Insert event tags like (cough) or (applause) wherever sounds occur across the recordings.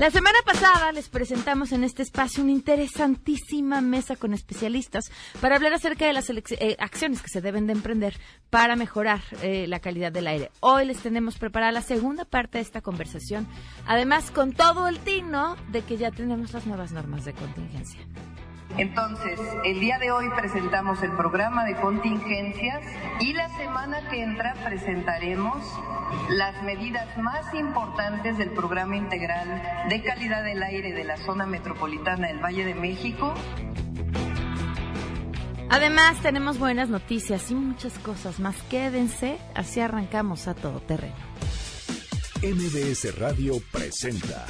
La semana pasada les presentamos en este espacio una interesantísima mesa con especialistas para hablar acerca de las eh, acciones que se deben de emprender para mejorar eh, la calidad del aire. Hoy les tenemos preparada la segunda parte de esta conversación, además con todo el tino de que ya tenemos las nuevas normas de contingencia. Entonces, el día de hoy presentamos el programa de contingencias y la semana que entra presentaremos las medidas más importantes del programa integral de calidad del aire de la zona metropolitana del Valle de México. Además, tenemos buenas noticias y muchas cosas más. Quédense, así arrancamos a todo terreno. MBS Radio presenta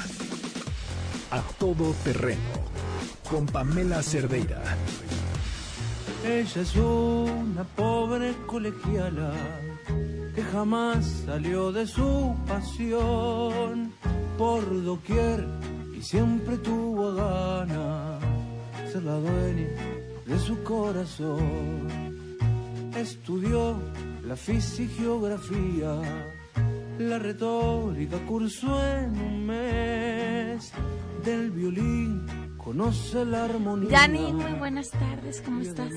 A Todo Terreno con Pamela Cerdeira. Ella es una pobre colegiala que jamás salió de su pasión por doquier y siempre tuvo gana ser la dueña de su corazón. Estudió la física y geografía, la retórica cursó en un mes del violín conoce la armonía. Dani, muy buenas tardes, ¿cómo estás?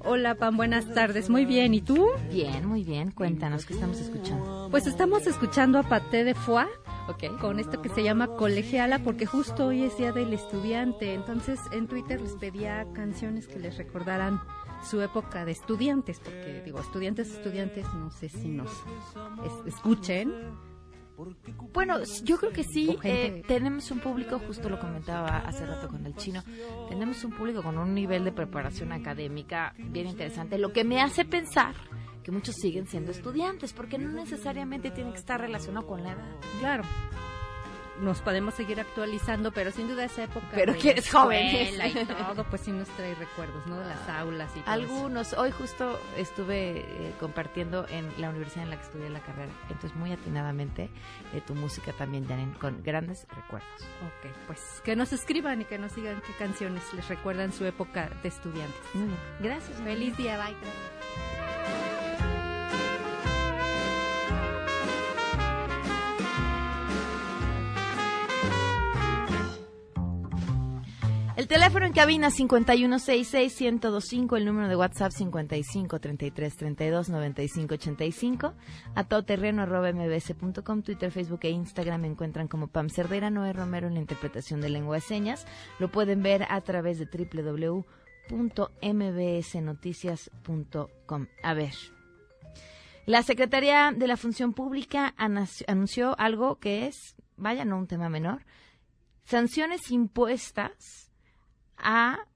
Hola, Pam, buenas tardes. Muy bien, ¿y tú? Bien, muy bien. Cuéntanos, ¿qué estamos escuchando? Pues estamos escuchando a Paté de Foix. Con esto que se llama Colegiala, porque justo hoy es Día del Estudiante. Entonces, en Twitter les pedía canciones que les recordaran su época de estudiantes, porque digo, estudiantes, estudiantes, no sé si nos escuchen bueno, yo creo que sí. Eh, tenemos un público, justo lo comentaba hace rato con el chino, tenemos un público con un nivel de preparación académica bien interesante, lo que me hace pensar que muchos siguen siendo estudiantes, porque no necesariamente tiene que estar relacionado con la edad. Claro nos podemos seguir actualizando, pero sin duda esa época. Pero que eres joven. Y (laughs) todo, pues sí nos trae recuerdos, ¿no? De las aulas y todo Algunos. Hoy justo estuve eh, compartiendo en la universidad en la que estudié la carrera. Entonces, muy atinadamente, eh, tu música también, Janen, con grandes recuerdos. Ok, pues que nos escriban y que nos digan qué canciones les recuerdan su época de estudiantes. Gracias. Feliz día, bye. El teléfono en cabina 5166-1025, el número de WhatsApp 5533329585, a todoterreno arroba mbs.com, Twitter, Facebook e Instagram me encuentran como Pam Cerdera, Noé Romero en la interpretación de lengua de señas. Lo pueden ver a través de www.mbsnoticias.com. A ver. La Secretaría de la Función Pública anunció algo que es, vaya, no un tema menor, sanciones impuestas a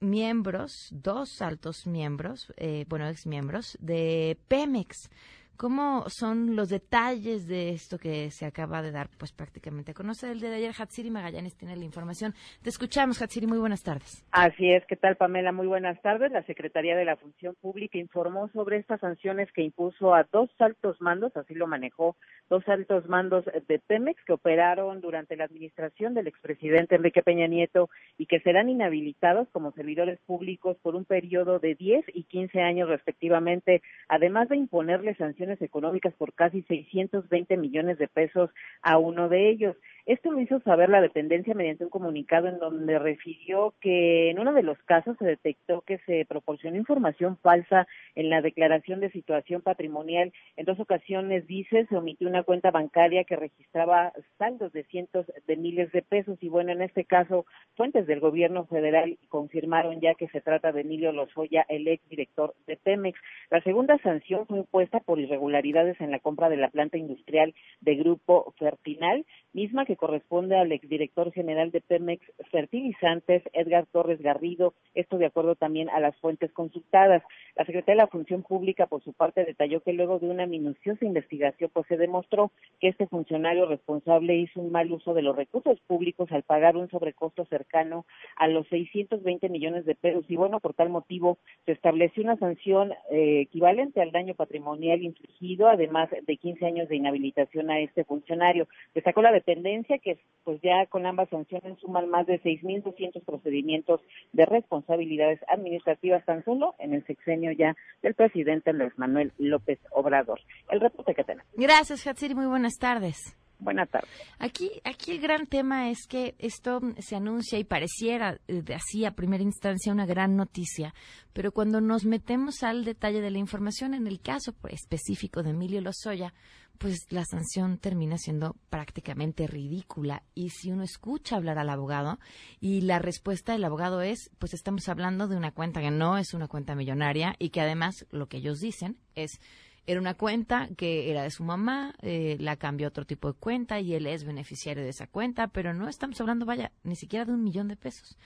miembros, dos altos miembros, eh, bueno, ex miembros de Pemex. ¿Cómo son los detalles de esto que se acaba de dar, pues prácticamente a conocer el de ayer? Hatsiri Magallanes tiene la información. Te escuchamos, Hatsiri, muy buenas tardes. Así es, ¿qué tal, Pamela? Muy buenas tardes. La Secretaría de la Función Pública informó sobre estas sanciones que impuso a dos altos mandos, así lo manejó, dos altos mandos de Pemex que operaron durante la administración del expresidente Enrique Peña Nieto y que serán inhabilitados como servidores públicos por un periodo de 10 y 15 años respectivamente, además de imponerles sanciones económicas por casi 620 millones de pesos a uno de ellos. Esto lo hizo saber la dependencia mediante un comunicado en donde refirió que en uno de los casos se detectó que se proporcionó información falsa en la declaración de situación patrimonial. En dos ocasiones, dice, se omitió una cuenta bancaria que registraba saldos de cientos de miles de pesos. Y bueno, en este caso, fuentes del gobierno federal confirmaron ya que se trata de Emilio Lozoya, el ex director de Pemex. La segunda sanción fue impuesta por irregularidades en la compra de la planta industrial de Grupo Fertinal, misma que corresponde al exdirector general de Pemex Fertilizantes, Edgar Torres Garrido, esto de acuerdo también a las fuentes consultadas. La Secretaría de la Función Pública, por su parte, detalló que luego de una minuciosa investigación, pues se demostró que este funcionario responsable hizo un mal uso de los recursos públicos al pagar un sobrecosto cercano a los 620 millones de pesos y bueno, por tal motivo se estableció una sanción eh, equivalente al daño patrimonial infligido, además de 15 años de inhabilitación a este funcionario. Destacó la dependencia que pues ya con ambas sanciones suman más de 6.200 procedimientos de responsabilidades administrativas tan solo en el sexenio ya del presidente Luis Manuel López Obrador. El reporte que tenemos. Gracias, Hatsiri. Muy buenas tardes. Buenas tardes. Aquí, aquí el gran tema es que esto se anuncia y pareciera eh, así a primera instancia una gran noticia, pero cuando nos metemos al detalle de la información, en el caso específico de Emilio Lozoya, pues la sanción termina siendo prácticamente ridícula. Y si uno escucha hablar al abogado y la respuesta del abogado es, pues estamos hablando de una cuenta que no es una cuenta millonaria y que además lo que ellos dicen es era una cuenta que era de su mamá, eh, la cambió a otro tipo de cuenta y él es beneficiario de esa cuenta, pero no estamos hablando, vaya, ni siquiera de un millón de pesos.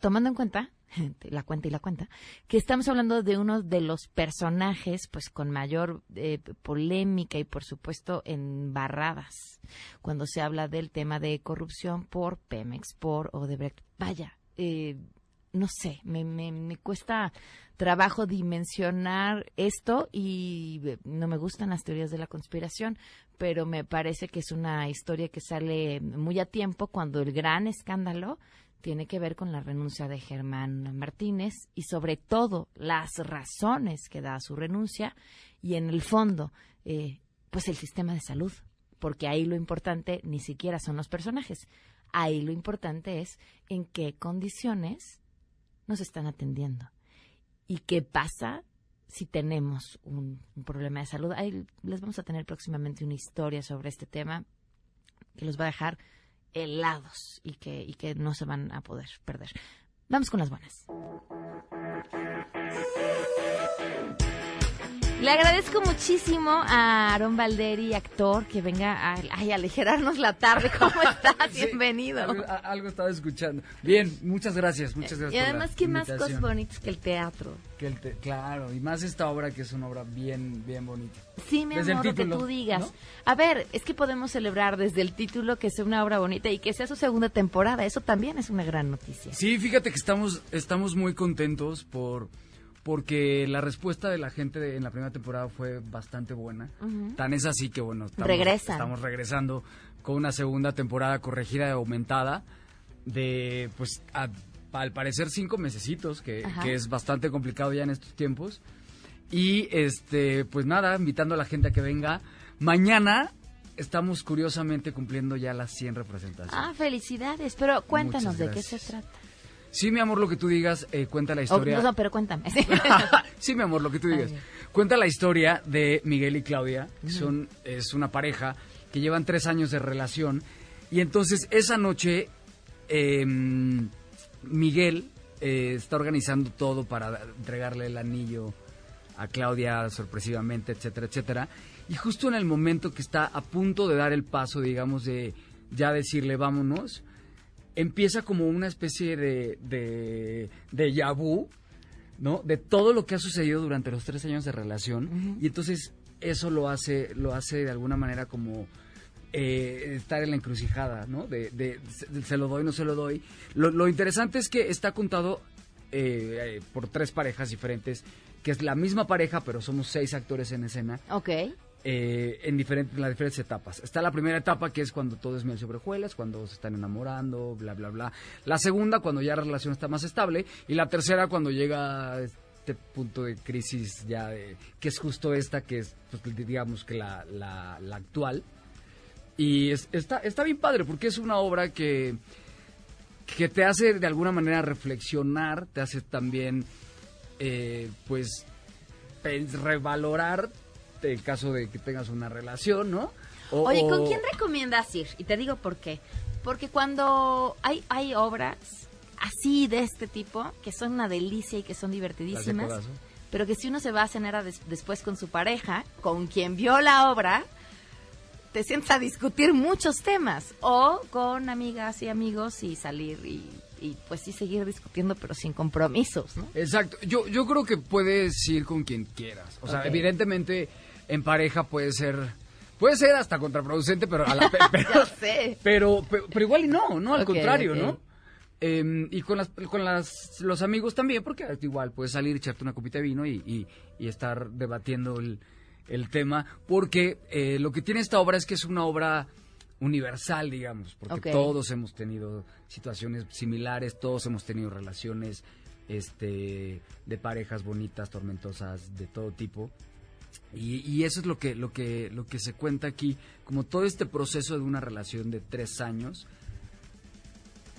Tomando en cuenta, (laughs) la cuenta y la cuenta, que estamos hablando de uno de los personajes, pues con mayor eh, polémica y por supuesto embarradas, cuando se habla del tema de corrupción por Pemex, por Odebrecht. Vaya, eh, no sé, me, me, me cuesta trabajo dimensionar esto y eh, no me gustan las teorías de la conspiración, pero me parece que es una historia que sale muy a tiempo cuando el gran escándalo tiene que ver con la renuncia de Germán Martínez y sobre todo las razones que da su renuncia y en el fondo, eh, pues el sistema de salud, porque ahí lo importante ni siquiera son los personajes, ahí lo importante es en qué condiciones nos están atendiendo. ¿Y qué pasa si tenemos un, problema de salud? Ahí les vamos a tener próximamente una historia sobre este tema que los va a dejar helados y que, y que no se van a poder perder. Vamos con las buenas. Le agradezco muchísimo a Aaron Valderi, actor, que venga a, aligerarnos la tarde. ¿Cómo (laughs) estás? Bienvenido. Algo, estaba escuchando. Bien, muchas gracias, muchas gracias. Y además, ¿qué más cosas bonitas que el teatro? Que el claro, y más esta obra que es una obra bien, bien bonita. Sí, mi amor, lo que tú digas. A ver, es que podemos celebrar desde el título que sea una obra bonita y que sea su segunda temporada. Eso también es una gran noticia. Sí, fíjate que estamos, estamos muy contentos por porque la respuesta de la gente en la primera temporada fue bastante buena. Tan es así que, bueno, estamos, regresando con una segunda temporada corregida y aumentada de, pues, al parecer cinco mesecitos, que, que, es bastante complicado ya en estos tiempos. Y, este, pues nada, invitando a la gente a que venga. Mañana estamos curiosamente cumpliendo ya las 100 representaciones. Ah, felicidades. Pero cuéntanos de qué se trata. Sí, mi amor, lo que tú digas, eh, cuenta la historia. no, pero cuéntame. (laughs) sí, mi amor, lo que tú digas. Cuenta la historia de Miguel y Claudia, que son, es una pareja que llevan tres años de relación. Y entonces esa noche em, Miguel eh, está organizando todo para entregarle el anillo a Claudia sorpresivamente, etcétera, etcétera. Y justo en el momento que está a punto de dar el paso, digamos, de ya decirle vámonos, empieza como una especie de, de, de yabú, ¿no? De todo lo que ha sucedido durante los tres años de relación. Y entonces eso lo hace, lo hace de alguna manera como eh, estar en la encrucijada, ¿no? De, de, se lo doy, no se lo doy. Lo, lo interesante es que está contado eh, eh, por tres parejas diferentes, que es la misma pareja, pero somos seis actores en escena. Ok. Eh, en, diferentes, las diferentes etapas. Está la primera etapa que es cuando todo es miel sobre cuando se están enamorando, bla, bla, bla. La segunda cuando ya la relación está más estable y la tercera cuando llega este punto de crisis ya de, que es justo esta que es pues, digamos que la, la, actual. Y está, está bien padre porque es una obra que, que te hace de alguna manera reflexionar, te hace también eh, pues revalorar el caso de que tengas una relación, ¿no? Oye, ¿con quién recomiendas ir? Y te digo por qué. Porque cuando hay, hay obras así de este tipo, que son una delicia y que son divertidísimas, pero que si uno se va a cenar después con su pareja, con quien vio la obra, te sientas a discutir muchos temas. O con amigas y amigos y salir y, pues sí seguir discutiendo, pero sin compromisos, ¿no? Exacto. Yo, yo creo que puedes ir con quien quieras. O sea, evidentemente en pareja puede ser puede ser hasta contraproducente, pero a la (laughs) pero, pero, pero, igual y no, no al contrario, ¿no? Em, y con las con las los amigos también, porque igual puedes salir echarte una copita de vino y, y, estar debatiendo el, el tema, porque eh, lo que tiene esta obra es que es una obra universal, digamos, porque todos hemos tenido situaciones similares, todos hemos tenido relaciones este de parejas bonitas, tormentosas, de todo tipo. Y, y eso es lo que, lo que, lo que se cuenta aquí, como todo este proceso de una relación de tres años,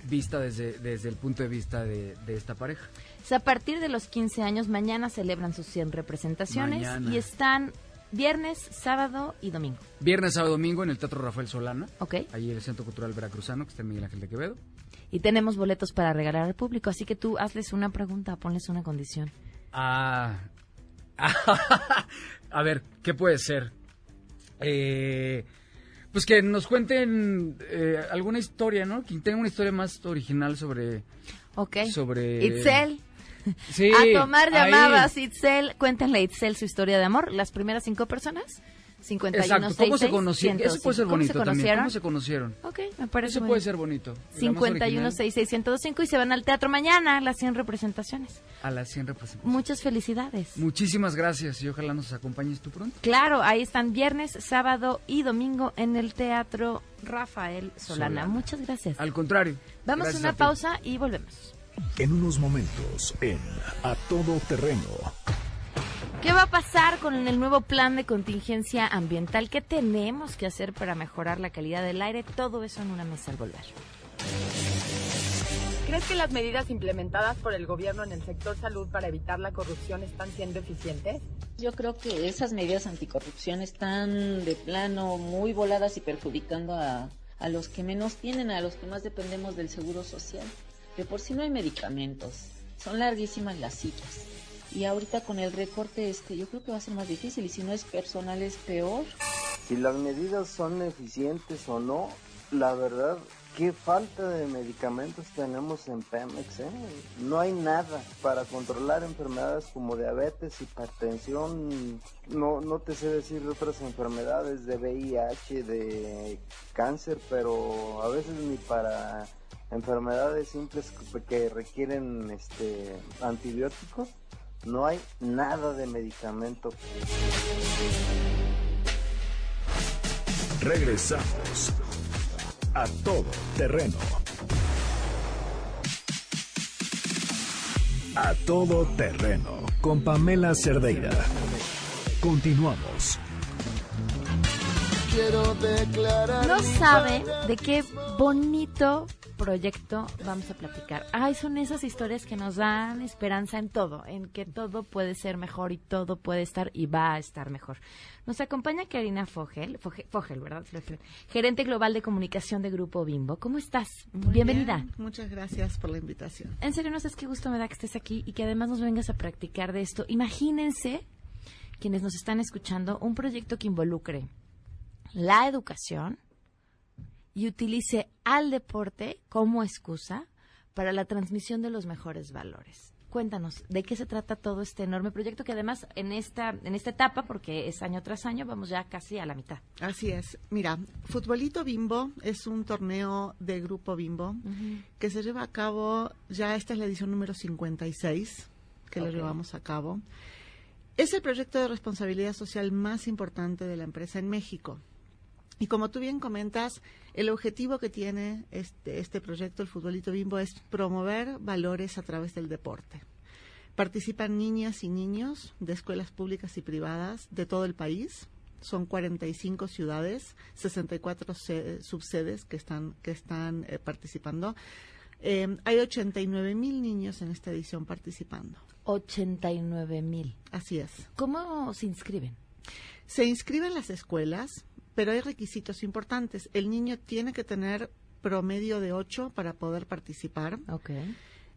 vista desde, desde el punto de vista de, de esta pareja. O sea, a partir de los 15 años, mañana celebran sus 100 representaciones Mañana. y están viernes, sábado y domingo. Viernes, sábado, domingo en el Teatro Rafael Solana, ¿Ok? ahí en el Centro Cultural Veracruzano, que está en Miguel Ángel de Quevedo. Y tenemos boletos para regalar al público, así que tú hazles una pregunta, ponles una condición. Ah, (laughs) a ver, ¿qué puede ser? Eh, pues que nos cuenten eh, alguna historia, ¿no? Que tenga una historia más original sobre... ¿Ok? Sobre- Itzel. Sí, a tomar ahí. llamadas, Itzel. Cuéntenle a Itzel su historia de amor. Las primeras cinco personas. 51 Exacto, ¿cómo se 66, conocieron? Eso puede ser 105. bonito ¿Cómo se también. ¿Cómo se conocieron? Ok, me parece Eso puede ser bonito. Y la más 51 original, 66 1025 y se van al teatro mañana a las 100 representaciones. A las 100 representaciones. Muchas felicidades. Muchísimas gracias y ojalá nos acompañes tú pronto. Claro, ahí están viernes, sábado y domingo en el Teatro Rafael Solana. Solana. Muchas gracias. Al contrario. Vamos a una ti. pausa y volvemos. En unos momentos, en A Todo Terreno. ¿Qué va a pasar con el nuevo plan de contingencia ambiental? ¿Qué tenemos que hacer para mejorar la calidad del aire? Todo eso en una mesa al volver. ¿Crees que las medidas implementadas por el gobierno en el sector salud para evitar la corrupción están siendo eficientes? Yo creo que esas medidas anticorrupción están de plano muy voladas y perjudicando a, a los que menos tienen, a los que más dependemos del seguro social. De por sí no hay medicamentos, son larguísimas las citas. Y ahorita con el recorte, este, yo creo que va a ser más difícil y si no es personal es peor. Si las medidas son eficientes o no, la verdad, qué falta de medicamentos tenemos en Pemex, ¿eh? No hay nada para controlar enfermedades como diabetes, hipertensión, no, no te sé decir de otras enfermedades de VIH, de cáncer, pero a veces ni para enfermedades simples que- requieren este antibióticos, no hay nada de medicamento. Regresamos. A Todo Terreno. A Todo Terreno. Con Pamela Cerdeira. Continuamos. No saben de qué bonito proyecto vamos a platicar. Ay, son esas historias que nos dan esperanza en todo, en que todo puede ser mejor y todo puede estar y va a estar mejor. Nos acompaña Karina Fogel, Fogel, Fogel, ¿verdad? Fogel, Gerente global de comunicación de Grupo Bimbo. ¿Cómo estás? Muy Bienvenida. bien, Muchas gracias por la invitación. En serio, no sabes qué gusto me da que estés aquí y que además nos vengas a practicar de esto. Imagínense, quienes nos están escuchando, un proyecto que involucre la educación y utilice al deporte como excusa para la transmisión de los mejores valores. Cuéntanos, ¿de qué se trata todo este enorme proyecto que además en esta, en esta etapa, porque es año tras año, vamos ya casi a la mitad? Así es. Mira, Futbolito Bimbo es un torneo de Grupo Bimbo que se lleva a cabo, ya esta es la edición número 56 que Ok. lo llevamos a cabo. Es el proyecto de responsabilidad social más importante de la empresa en México. Y como tú bien comentas, el objetivo que tiene este, este proyecto, el Futbolito Bimbo, es promover valores a través del deporte. Participan niñas y niños de escuelas públicas y privadas de todo el país. Son 45 ciudades, 64 se- subsedes que están, que están eh, participando. Eh, hay 89 mil niños en esta edición participando. 89 mil. Así es. ¿Cómo se inscriben? Se inscriben las escuelas, pero hay requisitos importantes. El niño tiene que tener promedio de 8 para poder participar. Ok.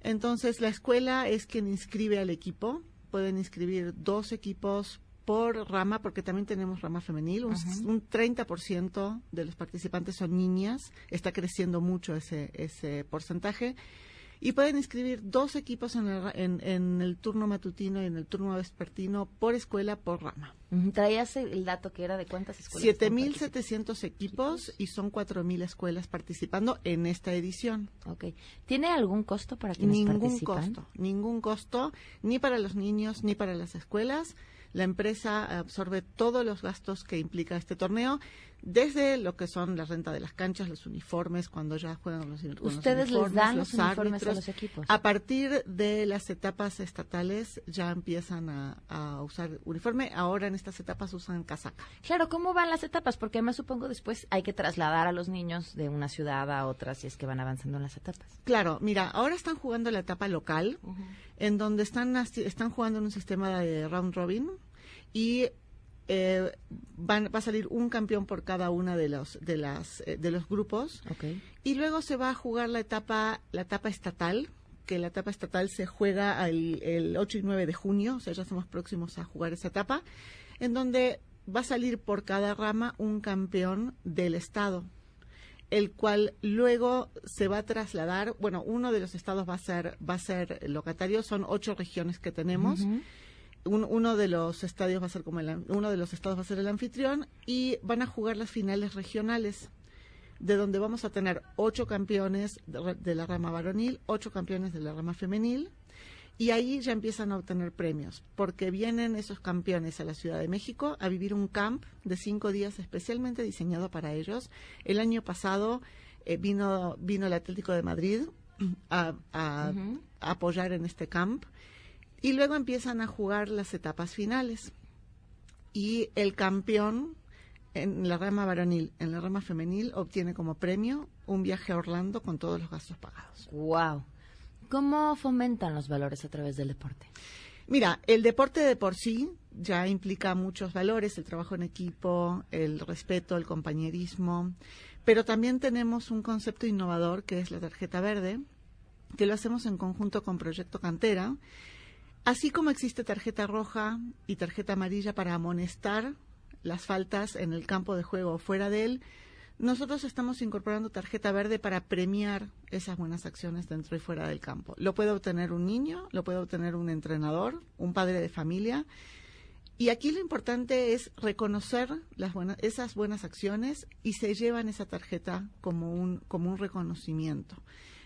Entonces, la escuela es quien inscribe al equipo. Pueden inscribir dos equipos por rama, porque también tenemos rama femenil. Un, un 30% de los participantes son niñas. Está creciendo mucho ese, ese porcentaje. Y pueden inscribir dos equipos en el, en- en el turno matutino y en el turno vespertino por escuela, por rama. Traías el dato que era de cuántas escuelas. están 7.700 equipos y son 4.000 escuelas participando en esta edición. Ok. ¿Tiene algún costo para quienes Ningún participan? costo, ningún costo, ni para los niños ni para las escuelas. La empresa absorbe todos los gastos que implica este torneo, desde lo que son la renta de las canchas, los uniformes, cuando ya juegan los, Ustedes les uniformes, dan los, los uniformes a los equipos. A partir de las etapas estatales ya empiezan a, a usar uniforme. Ahora en estas etapas usan casaca. Claro, ¿cómo van las etapas? Porque además supongo después hay que trasladar a los niños de una ciudad a otra si es que van avanzando en las etapas. Claro, mira, ahora están jugando la etapa local, en donde están, están jugando en un sistema de round robin y eh, van, va a salir un campeón por cada una de los de las eh, de los grupos. Y luego se va a jugar la etapa la etapa estatal que la etapa estatal se juega al- el 8 y 9 de junio, o sea, ya estamos próximos a jugar esa etapa, en donde va a salir por cada rama un campeón del estado el cual luego se va a trasladar, bueno, uno de los estados va a ser va a ser locatario, son ocho regiones que tenemos. Un- uno de los estadios va a ser como el, uno de los estados va a ser el anfitrión y van a jugar las finales regionales de donde vamos a tener ocho campeones de, la rama varonil, ocho campeones de la rama femenil y ahí ya empiezan a obtener premios porque vienen esos campeones a la Ciudad de México a vivir un camp de cinco días especialmente diseñado para ellos. El año pasado eh, vino vino el Atlético de Madrid a, a- a apoyar en este camp y luego empiezan a jugar las etapas finales. Y el campeón en la rama varonil, en la rama femenil, obtiene como premio un viaje a Orlando con todos los gastos pagados. Wow. ¿Cómo fomentan los valores a través del deporte? Mira, el deporte de por sí ya implica muchos valores, el trabajo en equipo, el respeto, el compañerismo, pero también tenemos un concepto innovador que es la tarjeta verde, que lo hacemos en conjunto con Proyecto Cantera, así como existe tarjeta roja y tarjeta amarilla para amonestar las faltas en el campo de juego o fuera de él, nosotros estamos incorporando tarjeta verde para premiar esas buenas acciones dentro y fuera del campo. Lo puede obtener un niño, lo puede obtener un entrenador, un padre de familia. Y aquí lo importante es reconocer las buenas, esas buenas acciones y se llevan esa tarjeta como un, como un reconocimiento.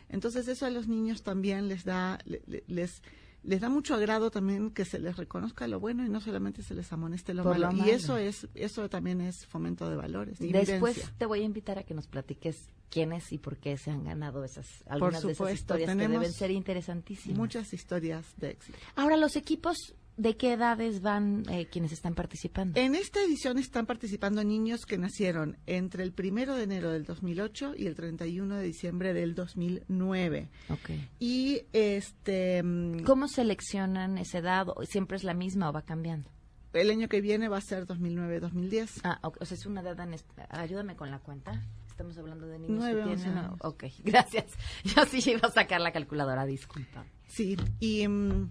Entonces eso a los niños también les da, le- le- les, les da mucho agrado también que se les reconozca lo bueno y no solamente se les amoneste lo, malo. lo Y eso es, eso también es fomento de valores. y Después vivencia. te voy a invitar a que nos platiques quiénes y por qué se han ganado esas algunas de esas historias que deben ser interesantísimas. Muchas historias de éxito. Ahora, los equipos, ¿de qué edades van eh, quienes están participando? En esta edición están participando niños que nacieron entre el primero de enero del 2008 y el 31 de diciembre del 2009. Ok. Y este mm, ¿Cómo seleccionan esa edad? ¿O ¿Siempre es la misma o va cambiando? el año que viene va a ser 2009-2010. Ah, ok, o sea, es una edad en... Ayúdame con la cuenta. Estamos hablando de niños Nueve, que tienen... Ok, (laughs) gracias. Yo sí iba a sacar la calculadora, disculpa. Sí, y mm,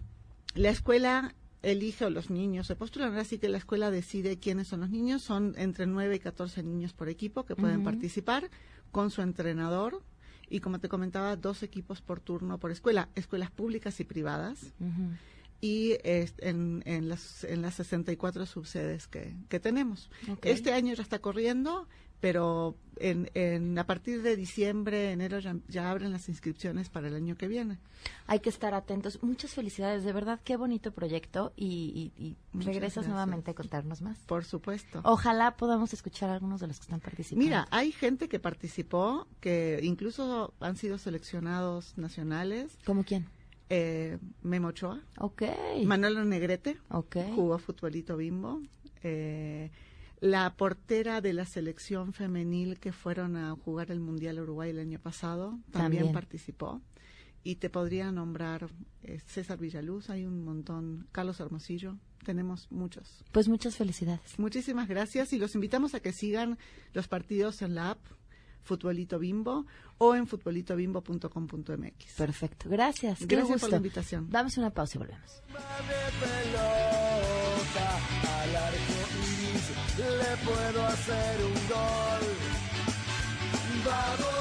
la escuela elige o los niños. Se postulan, ahora sí que la escuela decide quiénes son los niños, son entre 9 y 14 niños por equipo que pueden participar con su entrenador y como te comentaba, dos equipos por turno por escuela, escuelas públicas y privadas. Y es- en, en, las, en las 64 subsedes que, que tenemos. Este año ya está corriendo, pero en, en, a partir de diciembre, enero ya, ya abren las inscripciones para el año que viene. Hay que estar atentos. Muchas felicidades, de verdad, qué bonito proyecto y, y- y Muchas regresas gracias. nuevamente a contarnos más. Por supuesto. Ojalá podamos escuchar a algunos de los que están participando. Mira, hay gente que participó, que incluso han sido seleccionados nacionales. ¿Cómo quién? Eh, Memo Ochoa. Ok. Manolo Negrete. Ok. Jugó futbolito bimbo. Eh, la portera de la selección femenil que fueron a jugar el Mundial Uruguay el año pasado también, También. participó. Y te podría nombrar eh, César Villaluz, hay un montón, Carlos Hermosillo, tenemos muchos. Pues muchas felicidades. Muchísimas gracias y los invitamos a que sigan los partidos en la app Futbolito Bimbo o en futbolitovimbo.com.mx. Perfecto. Gracias. Qué Gracias por la invitación. Damos una pausa y volvemos. Puedo hacer un gol. Vamos,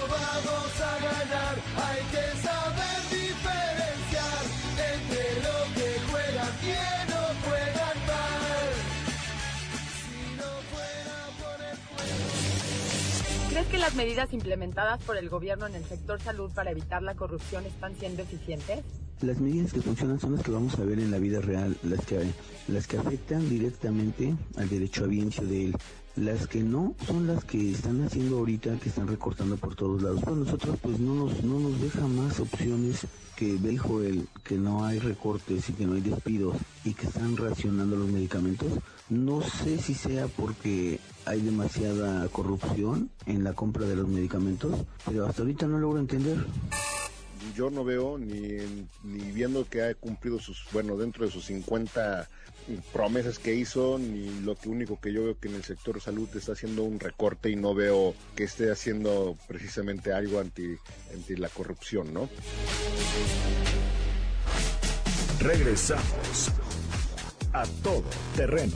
que las medidas implementadas por el gobierno en el sector salud para evitar la corrupción están siendo eficientes? Las medidas que funcionan son las que vamos a ver en la vida real, las que, las que afectan directamente al derecho a viento de él. Las que no son las que están haciendo ahorita, que están recortando por todos lados. Pues nosotros pues no nos, no nos deja más opciones que dijo él, que no hay recortes y que no hay despidos y que están racionando los medicamentos. No sé si sea porque hay demasiada corrupción en la compra de los medicamentos, pero hasta ahorita no logro entender yo no veo ni, ni viendo que ha cumplido sus, bueno, dentro de sus 50 promesas que hizo, ni lo que único que yo veo que en el sector salud está haciendo un recorte y no veo que esté haciendo precisamente algo anti, anti la corrupción, ¿no? Regresamos a todo terreno.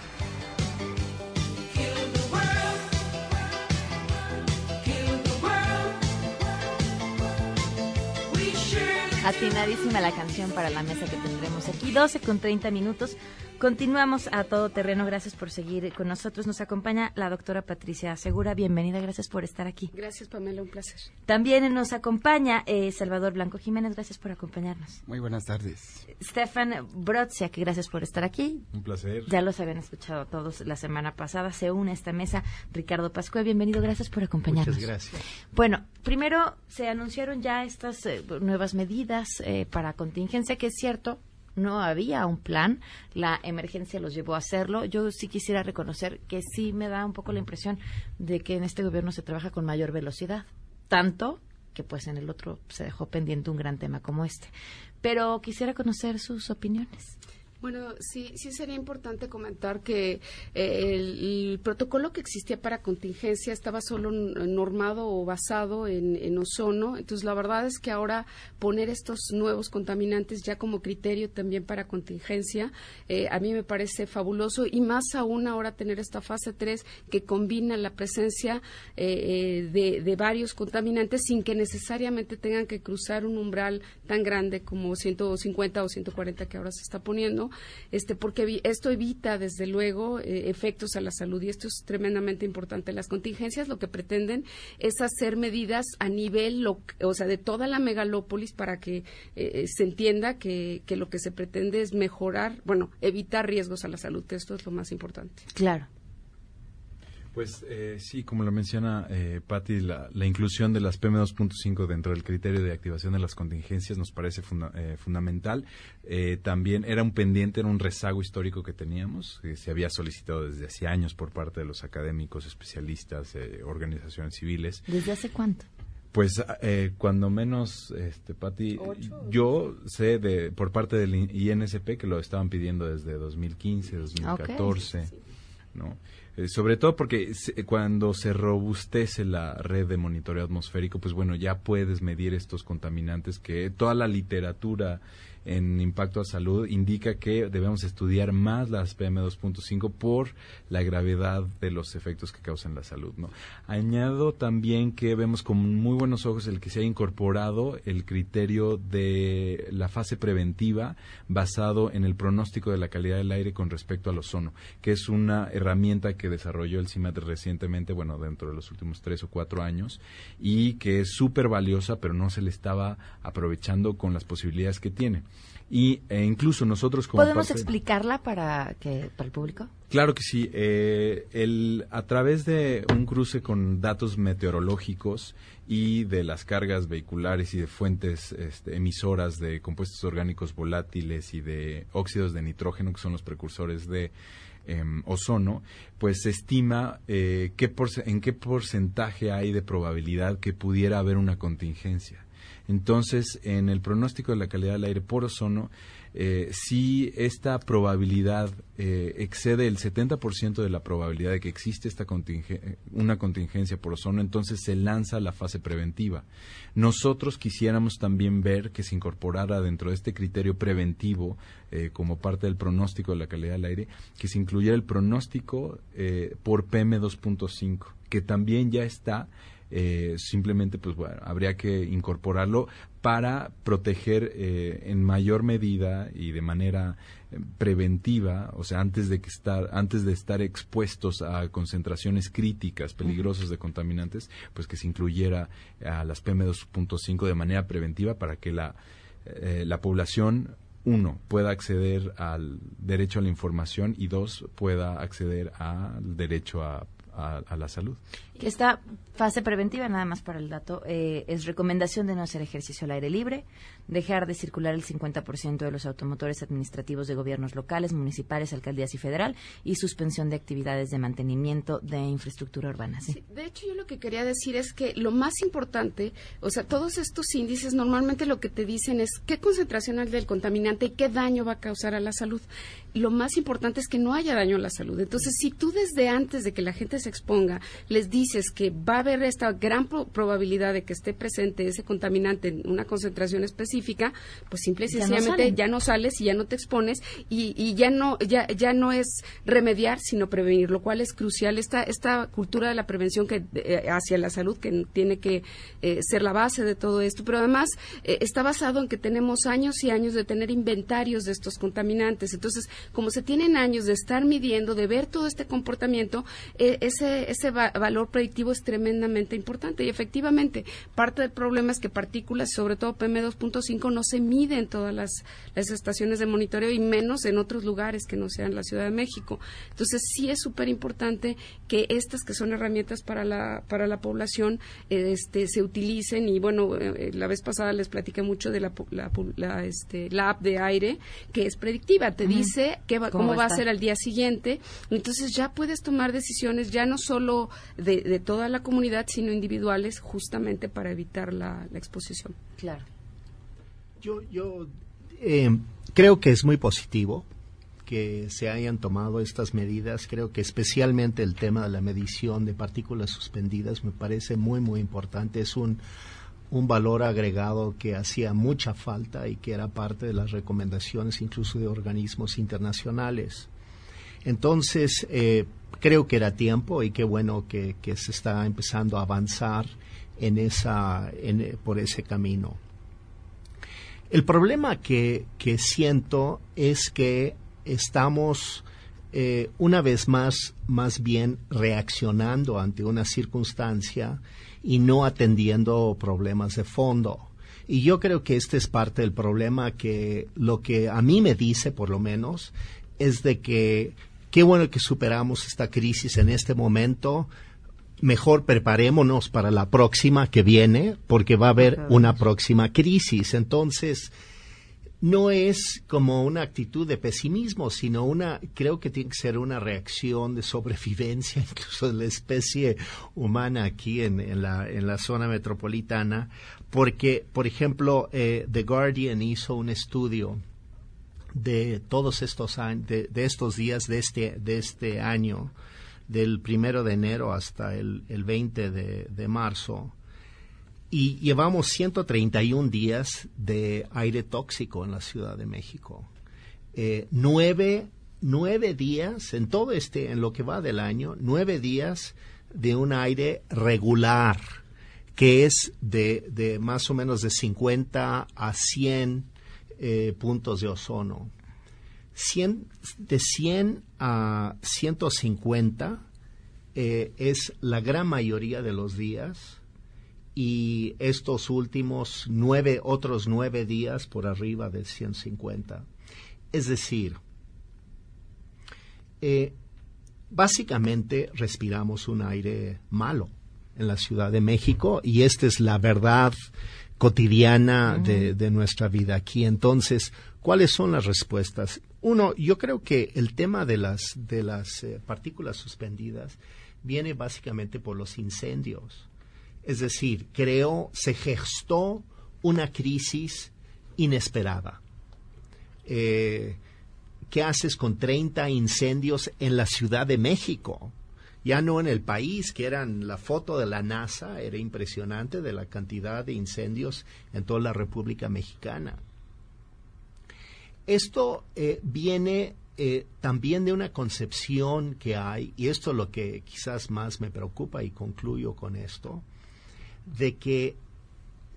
Atinadísima la canción para la mesa que tendremos aquí, 12 con 30 minutos. Continuamos a todo terreno. Gracias por seguir con nosotros. Nos acompaña la doctora Patricia Segura. Bienvenida. Gracias por estar aquí. Gracias, Pamela. Un placer. También nos acompaña eh, Salvador Blanco Jiménez. Gracias por acompañarnos. Muy buenas tardes. Stefan Brodziak. Gracias por estar aquí. Un placer. Ya los habían escuchado todos la semana pasada. Se une a esta mesa Ricardo Pascua. Bienvenido. Gracias por acompañarnos. Muchas gracias. Bueno, primero se anunciaron ya estas eh, nuevas medidas eh, para contingencia, que es cierto, no había un plan, la emergencia los llevó a hacerlo. Yo sí quisiera reconocer que sí me da un poco la impresión de que en este gobierno se trabaja con mayor velocidad, tanto que pues en el otro se dejó pendiente un gran tema como este. Pero quisiera conocer sus opiniones. Bueno, sí, sí sería importante comentar que eh, el, protocolo que existía para contingencia estaba solo normado o basado en, ozono. Entonces, la verdad es que ahora poner estos nuevos contaminantes ya como criterio también para contingencia, eh, a mí me parece fabuloso y más aún ahora tener esta fase 3 que combina la presencia eh, de varios contaminantes sin que necesariamente tengan que cruzar un umbral tan grande como 150 o 140 que ahora se está poniendo este, porque esto evita, desde luego, eh, efectos a la salud y esto es tremendamente importante. Las contingencias lo que pretenden es hacer medidas a nivel, o sea, de toda la megalópolis para que eh, eh, se entienda que, que lo que se pretende es mejorar, bueno, evitar riesgos a la salud, que esto es lo más importante. Claro. Pues eh, sí, como lo menciona eh, Patti, la, inclusión de las PM2.5 dentro del criterio de activación de las contingencias nos parece eh, fundamental. Eh, también era un pendiente, era un rezago histórico que teníamos, que se había solicitado desde hace años por parte de los académicos, especialistas, organizaciones civiles. ¿Desde hace cuánto? Pues cuando menos, este, Patti, yo sé de por parte del INSP que lo estaban pidiendo desde 2015, 2014, ¿no? Eh, sobre todo porque cuando se robustece la red de monitoreo atmosférico, pues bueno, ya puedes medir estos contaminantes que toda la literatura en impacto a salud indica que debemos estudiar más las PM2.5 por la gravedad de los efectos que causan la salud. ¿no? Añado también que vemos con muy buenos ojos el que se ha incorporado el criterio de la fase preventiva basado en el pronóstico de la calidad del aire con respecto al ozono, que es una herramienta que desarrolló el CIMAT recientemente, bueno, dentro de los últimos tres o cuatro años, y que es súper valiosa, pero no se le estaba aprovechando con las posibilidades que tiene y e incluso nosotros como podemos explicarla para que para el público claro que sí eh, el, a través de un cruce con datos meteorológicos y de las cargas vehiculares y de fuentes este, emisoras de compuestos orgánicos volátiles y de óxidos de nitrógeno que son los precursores de em, ozono, pues se estima eh, qué en qué porcentaje hay de probabilidad que pudiera haber una contingencia. Entonces, en el pronóstico de la calidad del aire por ozono, eh, si esta probabilidad eh, excede el 70% de la probabilidad de que existe esta una contingencia por ozono, entonces se lanza la fase preventiva. Nosotros quisiéramos también ver que se incorporara dentro de este criterio preventivo, eh, como parte del pronóstico de la calidad del aire, que se incluyera el pronóstico por PM2.5, que también ya está eh, simplemente pues bueno, habría que incorporarlo para proteger eh, en mayor medida y de manera eh, preventiva, o sea, antes de que estar antes de estar expuestos a concentraciones críticas peligrosas de contaminantes, pues que se incluyera a las PM2.5 de manera preventiva para que la eh, la población uno, pueda acceder al derecho a la información y dos, pueda acceder al derecho a, a la salud. Esta fase preventiva, nada más para el dato, eh, es recomendación de no hacer ejercicio al aire libre, dejar de circular el 50% de los automotores administrativos de gobiernos locales, municipales, alcaldías y federal y suspensión de actividades de mantenimiento de infraestructura urbana. ¿sí? de hecho, yo lo que quería decir es que lo más importante, o sea, todos estos índices normalmente lo que te dicen es qué concentración hay del contaminante y qué daño va a causar a la salud. Lo más importante es que no haya daño a la salud. Entonces, si tú desde antes de que la gente se exponga les dices que va a haber esta gran probabilidad de que esté presente ese contaminante en una concentración específica, pues simple y sencillamente ya no, sales y ya no te expones y, ya no ya ya no es remediar sino prevenir, lo cual es crucial esta esta cultura de la prevención que eh, hacia la salud que tiene que eh, ser la base de todo esto, pero además eh, está basado en que tenemos años y años de tener inventarios de estos contaminantes. Entonces, como se tienen años de estar midiendo, de ver todo este comportamiento, ese ese valor predictivo es tremendamente importante. Y efectivamente, parte del problema es que partículas, sobre todo PM2.5, no se miden en todas las, estaciones de monitoreo y menos en otros lugares que no sean la Ciudad de México. Entonces, sí es súper importante que estas que son herramientas para la, para la población este, se utilicen. Y bueno, eh, la vez pasada les platiqué mucho de la, la, este, la app de aire, que es predictiva. Te dice qué va, cómo, va a ser al día siguiente. Entonces, ya puedes tomar decisiones ya no solo de, de toda la comunidad, sino individuales, justamente para evitar la, exposición. Claro. Yo, yo eh, creo que es muy positivo que se hayan tomado estas medidas. Creo que especialmente el tema de la medición de partículas suspendidas me parece muy, muy importante. Es un, un valor agregado que hacía mucha falta y que era parte de las recomendaciones incluso de organismos internacionales. Entonces, eh, creo que era tiempo y qué bueno que, se está empezando a avanzar en esa, por ese camino. El problema que, siento es que estamos eh, una vez más más bien reaccionando ante una circunstancia y no atendiendo problemas de fondo. Y yo creo que este es parte del problema que lo que a mí me dice, por lo menos, es de que Qué bueno que superamos esta crisis en este momento. Mejor preparémonos para la próxima que viene, porque va a haber una próxima crisis. Entonces, no es como una actitud de pesimismo, sino una, creo que tiene que ser una reacción de sobrevivencia, (laughs) incluso de la especie humana aquí en, la, en la zona metropolitana, porque, por ejemplo, eh, The Guardian hizo un estudio de todos estos años, de, estos días de este, de este año, del primero de enero hasta el, el 20 de, marzo, y llevamos 131 días de aire tóxico en la Ciudad de México. Eh, nueve, nueve días, en todo este, en lo que va del año, nueve días de un aire regular, que es de, de más o menos de 50 a 100 eh, puntos de ozono. de 100 a 150 eh, es la gran mayoría de los días y estos últimos nueve, otros nueve días por arriba de 150. Es decir, eh, básicamente respiramos un aire malo en la Ciudad de México y esta es la verdad cotidiana de, nuestra vida aquí. Entonces, ¿cuáles son las respuestas? Uno, yo creo que el tema de las, de las eh, partículas suspendidas viene básicamente por los incendios. Es decir, creo, se gestó una crisis inesperada. Eh, ¿Qué haces con 30 incendios en la Ciudad de México? Ya no en el país, que eran la foto de la NASA, era impresionante de la cantidad de incendios en toda la República Mexicana. Esto eh, viene eh, también de una concepción que hay, y esto es lo que quizás más me preocupa y concluyo con esto, de que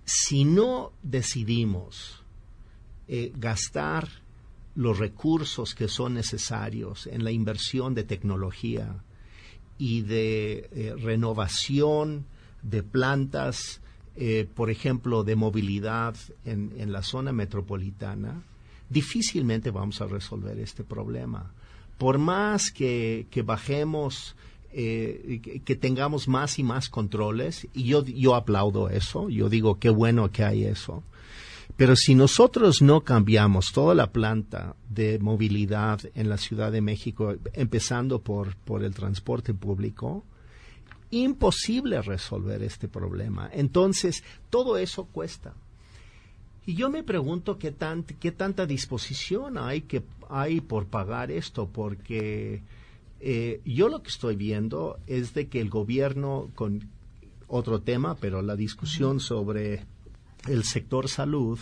si no decidimos eh, gastar los recursos que son necesarios en la inversión de tecnología y de eh, renovación de plantas, eh, por ejemplo, de movilidad en, en la zona metropolitana, difícilmente vamos a resolver este problema. Por más que, que bajemos, eh, que, que tengamos más y más controles, y yo, yo aplaudo eso, yo digo qué bueno que hay eso, pero si nosotros no cambiamos toda la planta de movilidad en la Ciudad de México, empezando por, por el transporte público, imposible resolver este problema. Entonces, todo eso cuesta. Y yo me pregunto qué, tan, qué tanta disposición hay, que, hay por pagar esto, porque eh, yo lo que estoy viendo es de que el gobierno, con otro tema, pero la discusión sobre el sector salud,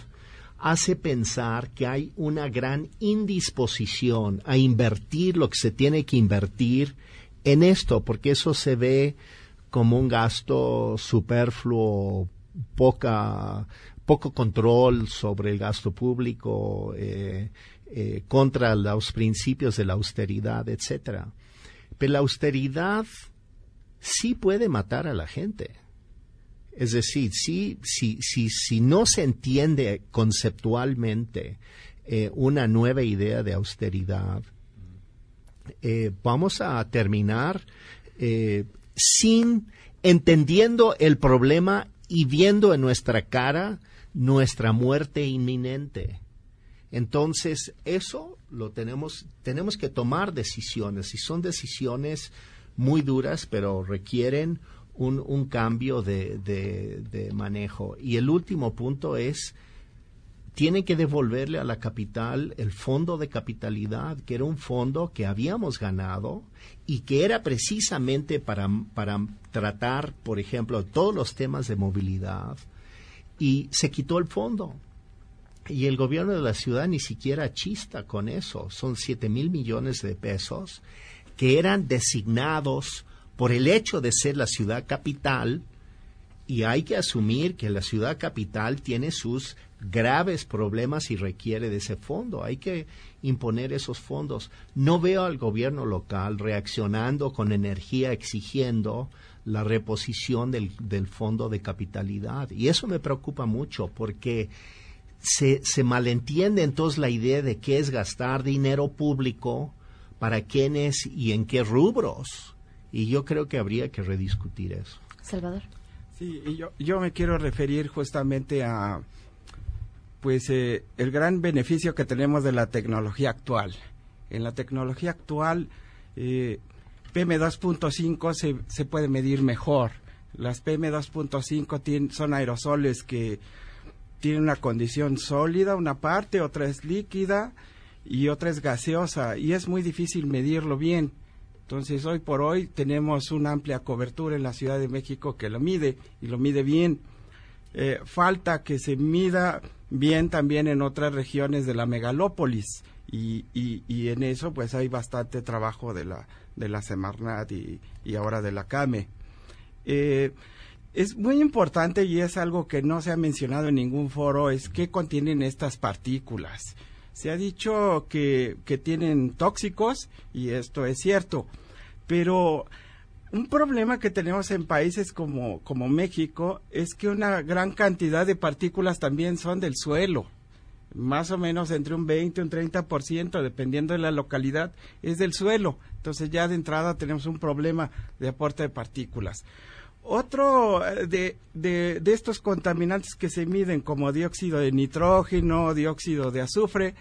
hace pensar que hay una gran indisposición a invertir lo que se tiene que invertir en esto, porque eso se ve como un gasto superfluo, poca, poco control sobre el gasto público, eh, eh, contra los principios de la austeridad, etcétera. Pero la austeridad sí puede matar a la gente. Es decir, si, si, si, si no se entiende conceptualmente eh, una nueva idea de austeridad, vamos a terminar sin entendiendo el problema y viendo en nuestra cara nuestra muerte inminente. Entonces, eso lo tenemos, tenemos que tomar decisiones y son decisiones muy duras, pero requieren un, un cambio de, manejo. Y el último punto es tiene que devolverle a la capital el fondo de capitalidad, que era un fondo que habíamos ganado y que era precisamente para, para tratar, por ejemplo, todos los temas de movilidad. Y se quitó el fondo. Y el gobierno de la ciudad ni siquiera chista con eso. Son siete mil millones de pesos que eran designados por el hecho de ser la ciudad capital y hay que asumir que la ciudad capital tiene sus graves problemas y requiere de ese fondo. Hay que imponer esos fondos. No veo al gobierno local reaccionando con energía exigiendo la reposición del, del fondo de capitalidad. Y eso me preocupa mucho porque se, se malentiende entonces la idea de qué es gastar dinero público, para quiénes y en qué rubros. Y yo creo que habría que rediscutir eso. Salvador. Sí, y yo, yo me quiero referir justamente a pues eh, el gran beneficio que tenemos de la tecnología actual. En la tecnología actual, eh, PM2.5 se, se puede medir mejor. Las PM2.5 son aerosoles que tienen una condición sólida, una parte, otra es líquida y otra es gaseosa y es muy difícil medirlo bien. Entonces, hoy por hoy tenemos una amplia cobertura en la Ciudad de México que lo mide y lo mide bien. Eh, falta que se mida bien también en otras regiones de la megalópolis y, y, en eso pues hay bastante trabajo de la, de la Semarnat y, y ahora de la CAME. Eh, es muy importante y es algo que no se ha mencionado en ningún foro, es qué contienen estas partículas. Se ha dicho que, que tienen tóxicos y esto es cierto, pero un problema que tenemos en países como, como México es que una gran cantidad de partículas también son del suelo. Más o menos entre un 20 y un 30%, dependiendo de la localidad, es del suelo. Entonces ya de entrada tenemos un problema de aporte de partículas. Otro eh, de, de, de estos contaminantes que se miden como dióxido de nitrógeno, dióxido de azufre,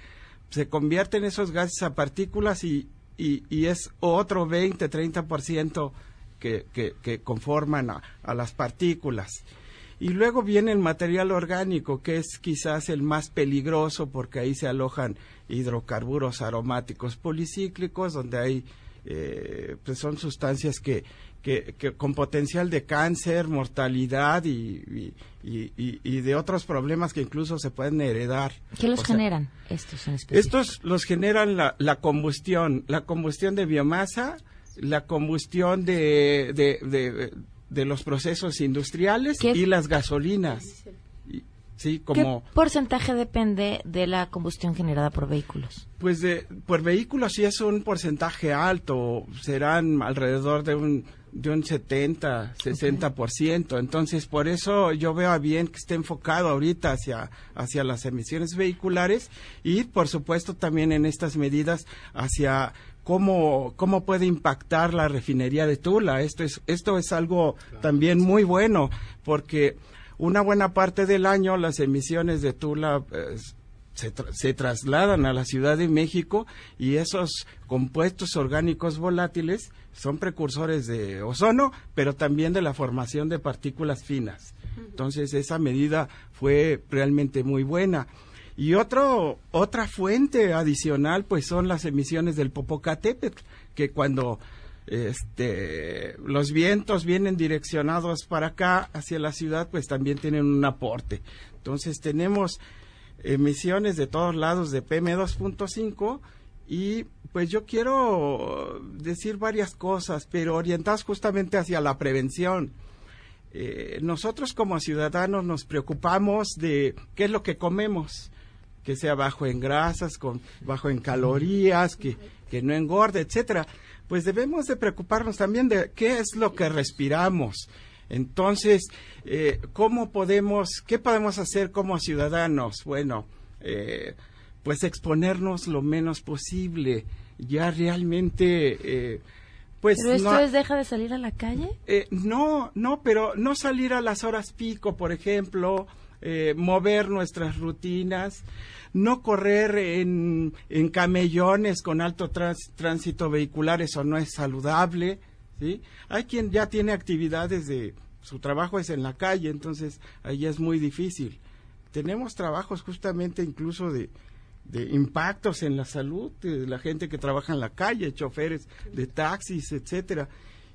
se convierten esos gases a partículas y, y, y es otro 20, 30% que, que, que conforman a, a, las partículas. Y luego viene el material orgánico, que es quizás el más peligroso porque ahí se alojan hidrocarburos aromáticos policíclicos, donde hay, eh, pues son sustancias que, que, que, con potencial de cáncer, mortalidad y, y, y, y, de otros problemas que incluso se pueden heredar. ¿Qué los o generan estos en específico? Estos los generan la, la combustión, la combustión de biomasa, la combustión de, de, de, de los procesos industriales ¿Qué? y las gasolinas. Sí, como... ¿Qué porcentaje depende de la combustión generada por vehículos? Pues de, por vehículos sí es un porcentaje alto, serán alrededor de un, de un 70, 60%. Entonces, por eso yo veo a bien que esté enfocado ahorita hacia, hacia las emisiones vehiculares y, por supuesto, también en estas medidas hacia cómo, cómo puede impactar la refinería de Tula. Esto es, esto es algo también muy bueno porque una buena parte del año las emisiones de Tula pues, se, tra- se trasladan a la Ciudad de México y esos compuestos orgánicos volátiles son precursores de ozono, pero también de la formación de partículas finas. Entonces esa medida fue realmente muy buena. Y otro, otra fuente adicional pues son las emisiones del Popocatépetl, que cuando este, los vientos vienen direccionados para acá, hacia la ciudad, pues también tienen un aporte. Entonces tenemos emisiones de todos lados de PM2.5 y pues yo quiero decir varias cosas, pero orientadas justamente hacia la prevención. Eh, nosotros como ciudadanos nos preocupamos de qué es lo que comemos, que sea bajo en grasas, con, bajo en calorías, que, que no engorde, etcétera. Pues debemos de preocuparnos también de qué es lo que respiramos. Entonces, eh, ¿cómo podemos, qué podemos hacer como ciudadanos? Bueno, eh, pues exponernos lo menos posible. Ya realmente, eh, pues ¿Pero esto no- es deja de salir a la calle? eh, no, no, pero no salir a las horas pico, por ejemplo, eh, mover nuestras rutinas, no correr en, en camellones con alto trans- tránsito vehicular, eso no es saludable, Hay quien ya tiene actividades de, su trabajo es en la calle, entonces ahí es muy difícil. Tenemos trabajos justamente incluso de, impactos en la salud de la gente que trabaja en la calle, choferes de taxis, etcétera.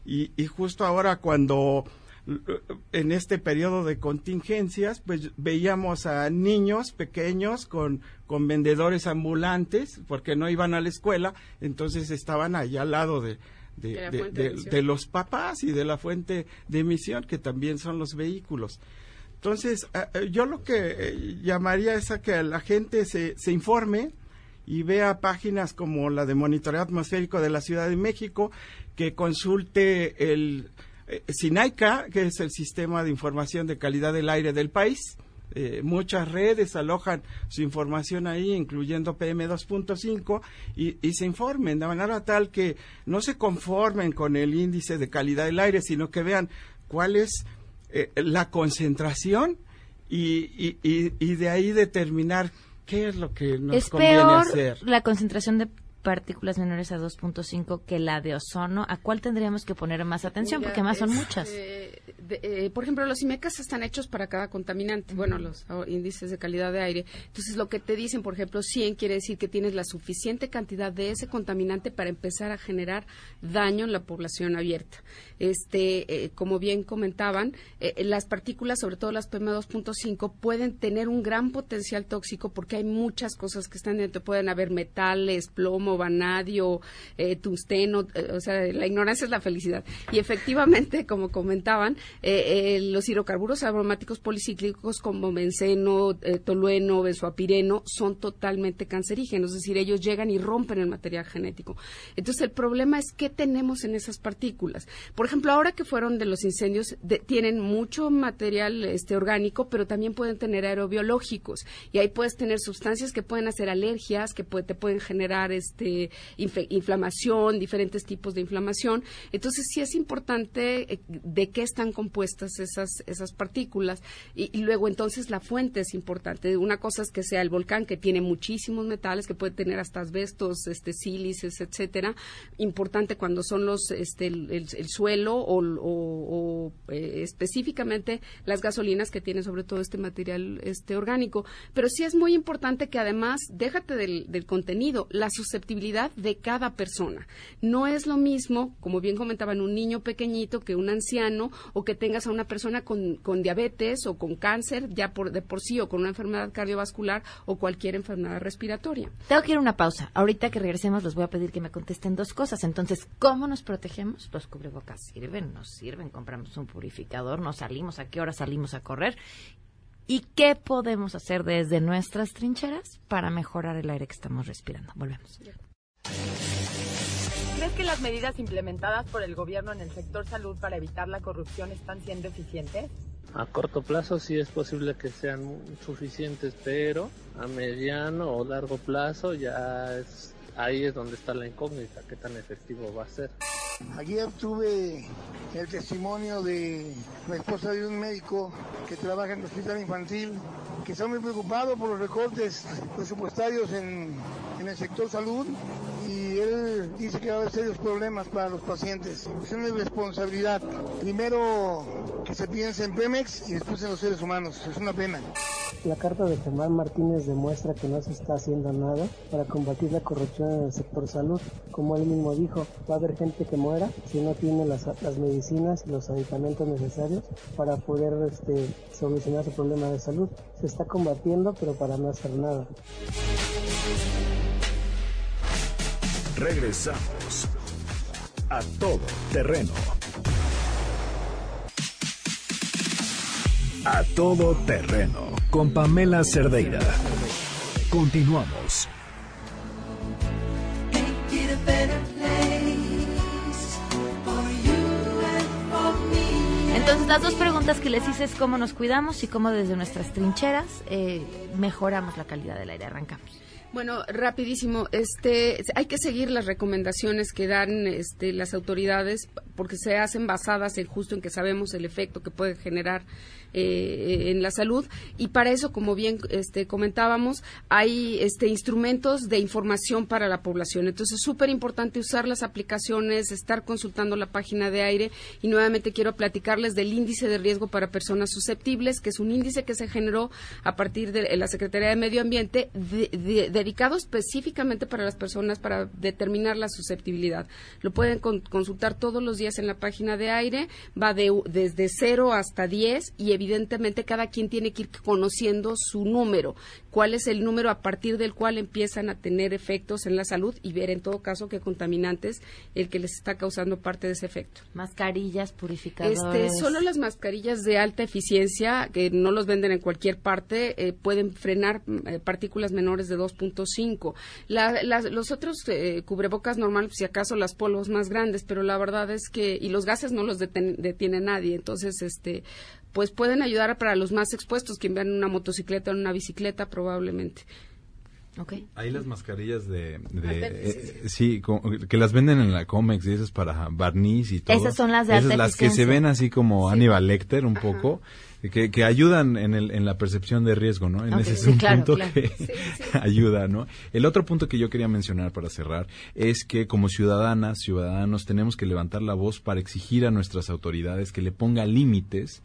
Y, y justo ahora cuando eh, en este periodo de contingencias, pues veíamos a niños pequeños con, con vendedores ambulantes, porque no iban a la escuela, entonces estaban allá al lado de, de, los papás y de la fuente de emisión, que también son los vehículos. Entonces, yo lo que eh, llamaría es a que la gente se, se informe y vea páginas como la de Monitoreo Atmosférico de la Ciudad de México, que consulte el eh, SINAICA, que es el Sistema de Información de Calidad del Aire del país. Eh, muchas redes alojan su información ahí, incluyendo PM2.5, y, y se informen de manera tal que no se conformen con el índice de calidad del aire, sino que vean cuál es eh, la concentración y, y, y- y de ahí determinar qué es lo que nos ¿Es conviene peor hacer. la concentración de partículas menores a 2.5 que la de ozono? ¿A cuál tendríamos que poner más atención? Porque más son muchas. eh, de- eh, por ejemplo, los IMECAS están hechos para cada contaminante, bueno, los ah, índices de calidad de aire. Entonces, lo que te dicen, por ejemplo, 100 quiere decir que tienes la suficiente cantidad de ese contaminante para empezar a generar daño en la población abierta. Este, eh, como bien comentaban, las partículas, sobre todo las PM2.5, pueden tener un gran potencial tóxico porque hay muchas cosas que están dentro. Pueden haber metales, plomo, vanadio, eh, tungsteno, eh, o sea, la ignorancia es la felicidad. Y efectivamente, (laughs) como comentaban, eh, eh, los hidrocarburos aromáticos policíclicos como benceno, tolueno, benzoapireno son totalmente cancerígenos, es decir, ellos llegan y rompen el material genético. Entonces, el problema es qué tenemos en esas partículas. Por ejemplo, ahora que fueron de los incendios, tienen mucho material este, orgánico, pero también pueden tener aerobiológicos. Y ahí puedes tener sustancias que pueden hacer alergias, que puede- te pueden generar este, infe- inflamación, diferentes tipos de inflamación. Entonces, sí es importante eh, de qué están compuestas esas, esas partículas. Y, luego, entonces, la fuente es importante. Una cosa es que sea el volcán, que tiene muchísimos metales, que puede tener hasta asbestos, este, sílices, etcétera. Importante cuando son los, este, el, el- el suelo o, eh, específicamente las gasolinas que tienen sobre todo este material este, orgánico. Pero sí es muy importante que además, déjate del, del contenido, la susceptibilidad de cada persona. No es lo mismo, como bien comentaban, un niño pequeñito que un anciano o que tengas a una persona con, con diabetes o con cáncer ya por, de por sí o con una enfermedad cardiovascular o cualquier enfermedad respiratoria. Tengo que ir a una pausa. Ahorita que regresemos les voy a pedir que me contesten dos cosas. Entonces, ¿cómo nos protegemos? Los cubrebocas sirven, nos sirven, compramos un purificador, nos salimos, a qué hora salimos a correr. ¿Y qué podemos hacer desde nuestras trincheras para mejorar el aire que estamos respirando? Volvemos. ¿Crees que las medidas implementadas por el gobierno en el sector salud para evitar la corrupción están siendo eficientes? A corto plazo sí es posible que sean suficientes, pero a mediano o largo plazo ya es ahí es donde está la incógnita, qué tan efectivo va a ser. Ayer tuve el testimonio de la esposa de un médico que trabaja en el hospital infantil, que está muy preocupado por los recortes presupuestarios en, en el sector salud y él dice que va a haber serios problemas para los pacientes. Es una irresponsabilidad. Primero que se piense en Pemex y después en los seres humanos. Es una pena. La carta de Germán Martínez demuestra que no se está haciendo nada para combatir la corrupción en el sector salud. Como él mismo dijo, va a haber gente que muera si no tiene las, medicinas y los medicamentos necesarios para poder este, solucionar su problema de salud. Se está combatiendo, pero para no hacer nada. Regresamos a todo terreno. A todo terreno con Pamela Cerdeira. Continuamos. Entonces, las dos preguntas que les hice es cómo nos cuidamos y cómo desde nuestras trincheras eh, mejoramos la calidad del aire. Arrancamos. Bueno, rapidísimo, este, hay que seguir las recomendaciones que dan este, las autoridades porque se hacen basadas en justo en que sabemos el efecto que puede generar eh, en la salud. Y para eso como bien este, comentábamos hay este, instrumentos de información para la población. Entonces es súper importante usar las aplicaciones estar consultando la página de aire. Y nuevamente quiero platicarles del índice de riesgo para personas susceptibles que es un índice que se generó a partir de la Secretaría de Medio Ambiente de- de- dedicado específicamente para las personas para determinar la susceptibilidad. Lo pueden con- consultar todos los días en la página de aire. Va de, desde 0 hasta 10 y evidentemente cada quien tiene que ir conociendo su número, cuál es el número a partir del cual empiezan a tener efectos en la salud y ver en todo caso qué contaminantes el que les está causando parte de ese efecto. Mascarillas, purificadores. Este, solo las mascarillas de alta eficiencia, que no los venden en cualquier parte, eh, pueden frenar mm, eh, partículas menores de 2.5. La- las- los otros eh, cubrebocas normales, si acaso las polvos más grandes, pero la verdad es que, y los gases no los deten- detiene nadie, entonces, este, pues pueden ayudar para los más expuestos, quien vean una motocicleta o una bicicleta probablemente. Okay. Ahí las mascarillas de... de- eh, eh, sí, co- que las venden en la Comex y esas para barniz y todo. Esas son las de Esas alta las que se ven así como Aníbal Lecter un poco, que, que ayudan en, el, en la percepción de riesgo, ¿no? En ese es un claro, punto claro. que (laughs) ayuda, ¿no? El otro punto que yo quería mencionar para cerrar es que como ciudadanas, ciudadanos, tenemos que levantar la voz para exigir a nuestras autoridades que le ponga límites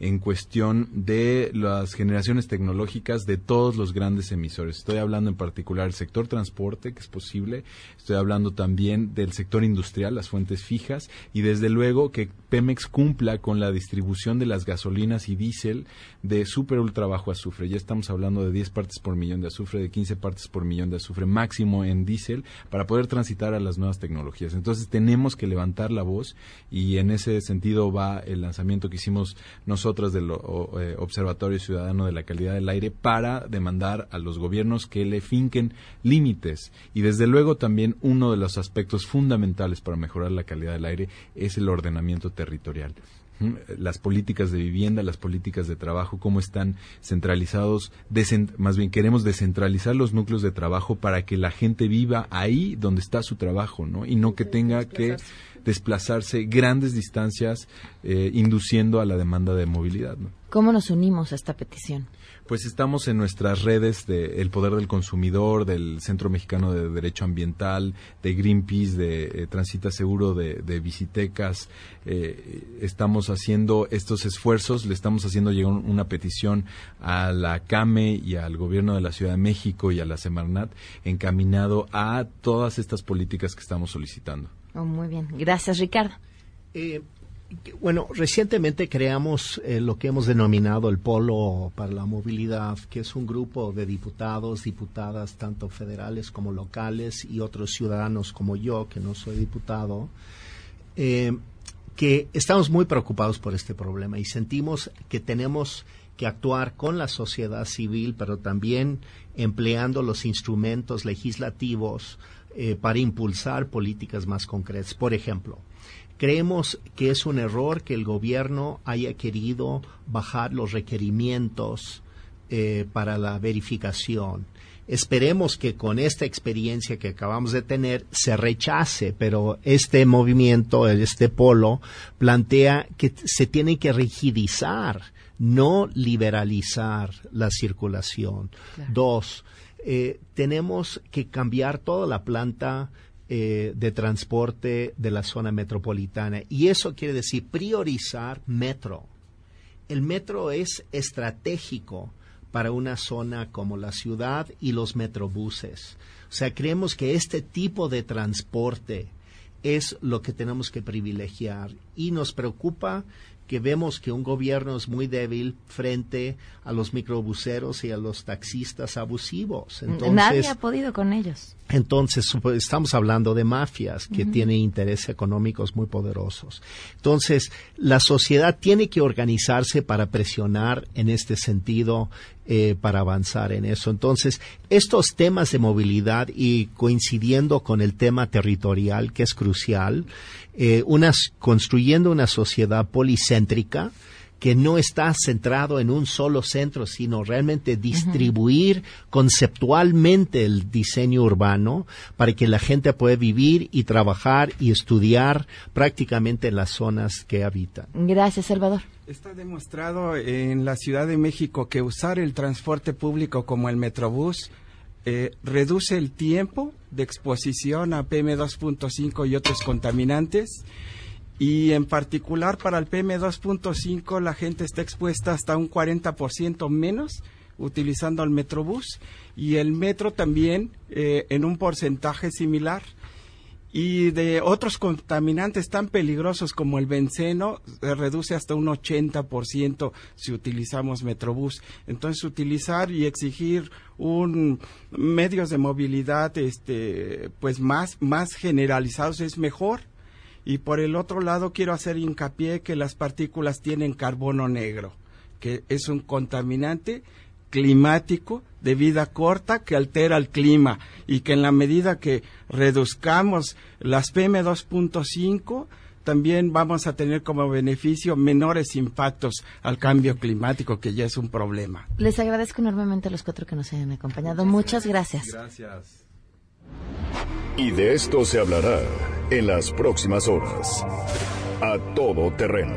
en cuestión de las generaciones tecnológicas de todos los grandes emisores. Estoy hablando en particular del sector transporte, que es posible, estoy hablando también del sector industrial, las fuentes fijas, y desde luego que Pemex cumpla con la distribución de las gasolinas y diésel de super ultra bajo azufre. Ya estamos hablando de 10 partes por millón de azufre, de 15 partes por millón de azufre máximo en diésel para poder transitar a las nuevas tecnologías. Entonces tenemos que levantar la voz y en ese sentido va el lanzamiento que hicimos nosotros del o- eh, Observatorio Ciudadano de la Calidad del Aire para demandar a los gobiernos que le finquen límites. Y desde luego también uno de los aspectos fundamentales para mejorar la calidad del aire es el ordenamiento territorial. ¿Mm? las políticas de vivienda, las políticas de trabajo, cómo están centralizados, más bien queremos descentralizar los núcleos de trabajo para que la gente viva ahí donde está su trabajo, ¿no? Y no que tenga que desplazarse grandes distancias eh, induciendo a la demanda de movilidad. ¿Cómo nos unimos a esta petición? Pues estamos en nuestras redes de El Poder del Consumidor, del Centro Mexicano de Derecho Ambiental, de Greenpeace, de eh, Transita Seguro, de, de Visitecas. Eh, estamos haciendo estos esfuerzos, le estamos haciendo llegar un- una petición a la CAME y al Gobierno de la Ciudad de México y a la Semarnat encaminado a todas estas políticas que estamos solicitando. Oh, muy bien. Gracias, Ricardo. Eh, bueno, recientemente creamos eh, lo que hemos denominado el Polo para la Movilidad, que es un grupo de diputados, diputadas, tanto federales como locales, y otros ciudadanos como yo, que no soy diputado, eh, que estamos muy preocupados por este problema y sentimos que tenemos que actuar con la sociedad civil, pero también empleando los instrumentos legislativos eh, para impulsar políticas más concretas. Por ejemplo, creemos que es un error que el gobierno haya querido bajar los requerimientos eh, para la verificación. Esperemos que con esta experiencia que acabamos de tener se rechace, pero este movimiento, este polo, plantea que se tiene que rigidizar, no liberalizar la circulación. Dos, eh, tenemos que cambiar toda la planta eh, de transporte de la zona metropolitana y eso quiere decir priorizar metro. El metro es estratégico para una zona como la ciudad y los metrobuses. O sea, creemos que este tipo de transporte es lo que tenemos que privilegiar y nos preocupa que vemos que un gobierno es muy débil frente a los microbuseros y a los taxistas abusivos. Entonces, Nadie ha podido con ellos. Entonces, estamos hablando de mafias que tienen intereses económicos muy poderosos. Entonces, la sociedad tiene que organizarse para presionar en este sentido, eh, para avanzar en eso. Entonces, estos temas de movilidad y coincidiendo con el tema territorial, que es crucial, eh, unas, construyendo una sociedad policéntrica, que no está centrado en un solo centro, sino realmente distribuir conceptualmente el diseño urbano para que la gente pueda vivir y trabajar y estudiar prácticamente en las zonas que habitan. Gracias, Salvador. Está demostrado en la Ciudad de México que usar el transporte público como el Metrobús eh, reduce el tiempo de exposición a PM2.5 y otros contaminantes. Y en particular para el PM2.5 la gente está expuesta hasta un 40% menos utilizando el Metrobús y el metro también eh, en un porcentaje similar y de otros contaminantes tan peligrosos como el benceno se reduce hasta un 80% si utilizamos Metrobús. Entonces utilizar y exigir un medios de movilidad este pues más más generalizados es mejor. Y por el otro lado quiero hacer hincapié que las partículas tienen carbono negro, que es un contaminante climático de vida corta que altera el clima y que en la medida que reduzcamos las PM2.5 también vamos a tener como beneficio menores impactos al cambio climático que ya es un problema. Les agradezco enormemente a los cuatro que nos hayan acompañado. Muchas gracias. Gracias. Y de esto se hablará en las próximas horas. A todo terreno.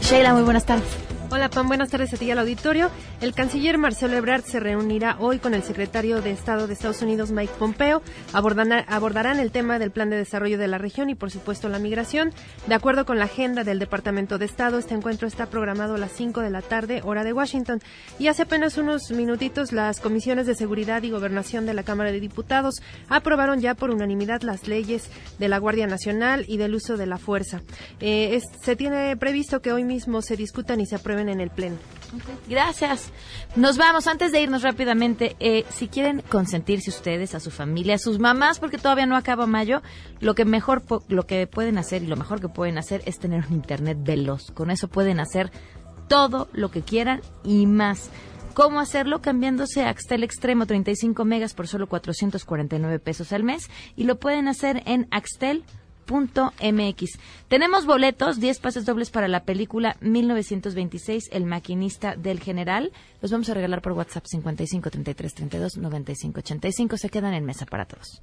Sheila, muy buenas tardes. Hola Pam, buenas tardes a ti y al auditorio. El canciller Marcelo Ebrard se reunirá hoy con el secretario de Estado de Estados Unidos Mike Pompeo. Abordarán el tema del plan de desarrollo de la región y por supuesto la migración. De acuerdo con la agenda del Departamento de Estado, este encuentro está programado a las 5 de la tarde, hora de Washington. Y hace apenas unos minutitos las comisiones de seguridad y gobernación de la Cámara de Diputados aprobaron ya por unanimidad las leyes de la Guardia Nacional y del uso de la fuerza. Eh, es- se tiene previsto que hoy mismo se discutan y se aprueben en el Pleno. Gracias. Nos vamos. Antes de irnos rápidamente, eh, si quieren consentirse ustedes, a su familia, a sus mamás, porque todavía no acaba mayo, lo que mejor lo que pueden hacer y lo mejor que pueden hacer es tener un internet veloz. Con eso pueden hacer todo lo que quieran y más. ¿Cómo hacerlo? Cambiándose a Axtel Extremo 35 megas por solo 449 pesos al mes y lo pueden hacer en Axtel MX. Tenemos boletos, 10 pases dobles para la película 1926, El maquinista del general. Los vamos a regalar por WhatsApp 55 33 32 95 85. Se quedan en mesa para todos.